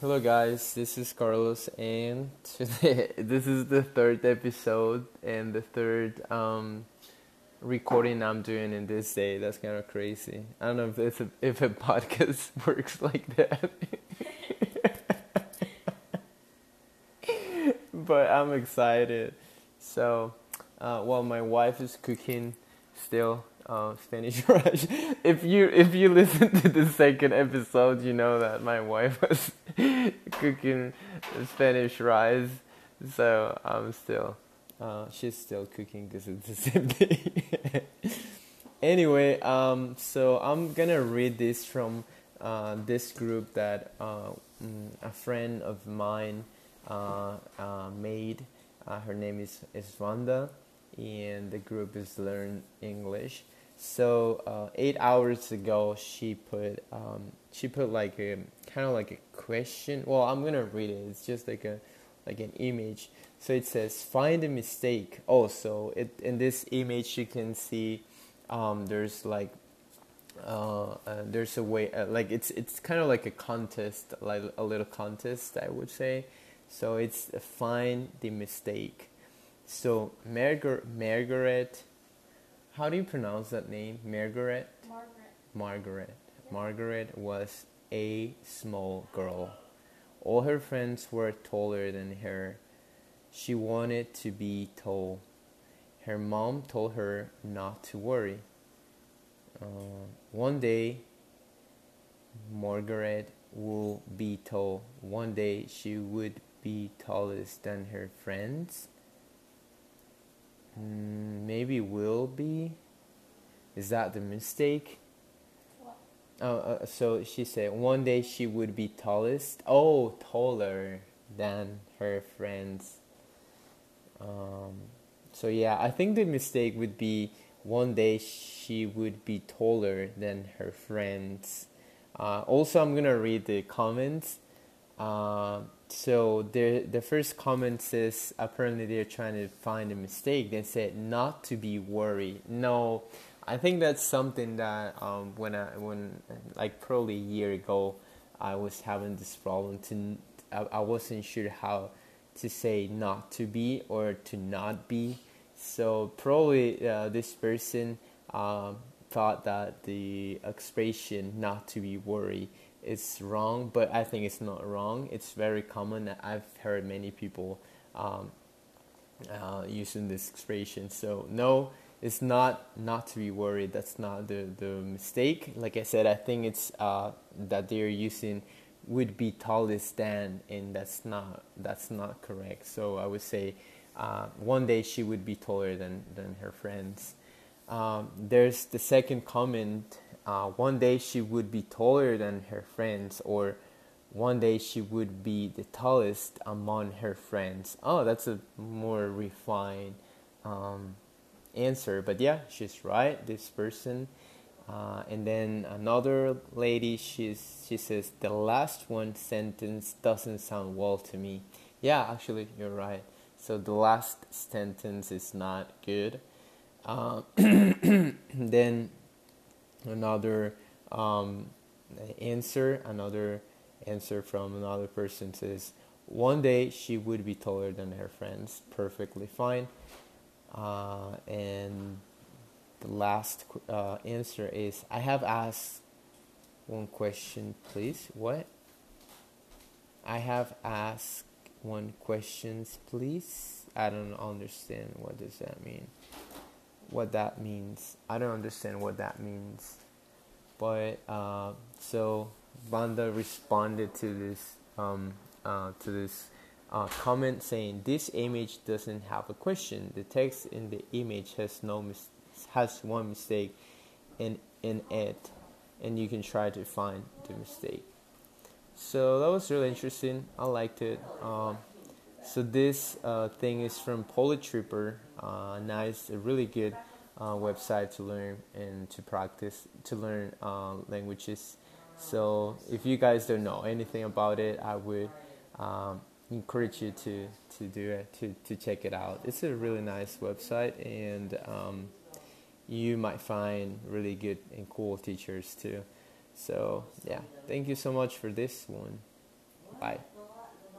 Hello, guys. This is Carlos, and today this is the third episode and the third um, recording I'm doing in this day. That's kind of crazy. I don't know if it's a, if a podcast works like that, but I'm excited. So, uh, well, my wife is cooking still uh, Spanish rice. If you if you listen to the second episode, you know that my wife was cooking Spanish rice. So I'm still, uh, she's still cooking because it's the same day. anyway, um, so I'm gonna read this from uh, this group that uh, mm, a friend of mine uh, uh, made. Uh, her name is is and the group is Learn English. So uh, eight hours ago, she put um, she put like a kind of like a question. Well, I'm gonna read it. It's just like a like an image. So it says find a mistake. Oh, so it in this image you can see um, there's like uh, uh, there's a way uh, like it's it's kind of like a contest, like a little contest, I would say. So it's find the mistake. So Margaret Margaret how do you pronounce that name? Margaret? Margaret. Margaret. Margaret was a small girl. All her friends were taller than her. She wanted to be tall. Her mom told her not to worry. Uh, one day, Margaret will be tall. One day, she would be tallest than her friends. Mm, maybe will be. Is that the mistake? What? Oh, uh, so she said one day she would be tallest. Oh, taller than her friends. Um, so yeah, I think the mistake would be one day she would be taller than her friends. Uh, also, I'm gonna read the comments. Uh, so the the first comment says apparently they're trying to find a mistake. They said not to be worried. No, I think that's something that um, when I when like probably a year ago, I was having this problem. To I, I wasn't sure how to say not to be or to not be. So probably uh, this person um, thought that the expression not to be worried is wrong, but I think it's not wrong. It's very common. I've heard many people um, uh, using this expression. So no, it's not not to be worried. That's not the the mistake. Like I said, I think it's uh, that they're using would be tallest than, and that's not that's not correct. So I would say uh, one day she would be taller than than her friends. Um, there's the second comment uh, one day she would be taller than her friends, or one day she would be the tallest among her friends. Oh, that's a more refined um, answer. But yeah, she's right. This person. Uh, and then another lady, she's, she says, the last one sentence doesn't sound well to me. Yeah, actually, you're right. So the last sentence is not good. Uh, then another um, answer, another answer from another person says, one day she would be taller than her friends, perfectly fine. Uh, and the last uh, answer is, I have asked one question, please. What? I have asked one questions, please. I don't understand what does that mean what that means. I don't understand what that means. But uh, so Banda responded to this um, uh, to this uh, comment saying this image doesn't have a question. The text in the image has no mis- has one mistake in in it, and you can try to find the mistake. So that was really interesting. I liked it. Um, so this uh, thing is from Polytrooper. Uh, it's a really good uh, website to learn and to practice to learn uh, languages. So if you guys don't know anything about it, I would um, encourage you to to do it to to check it out. It's a really nice website, and um, you might find really good and cool teachers too. So yeah, thank you so much for this one. Bye.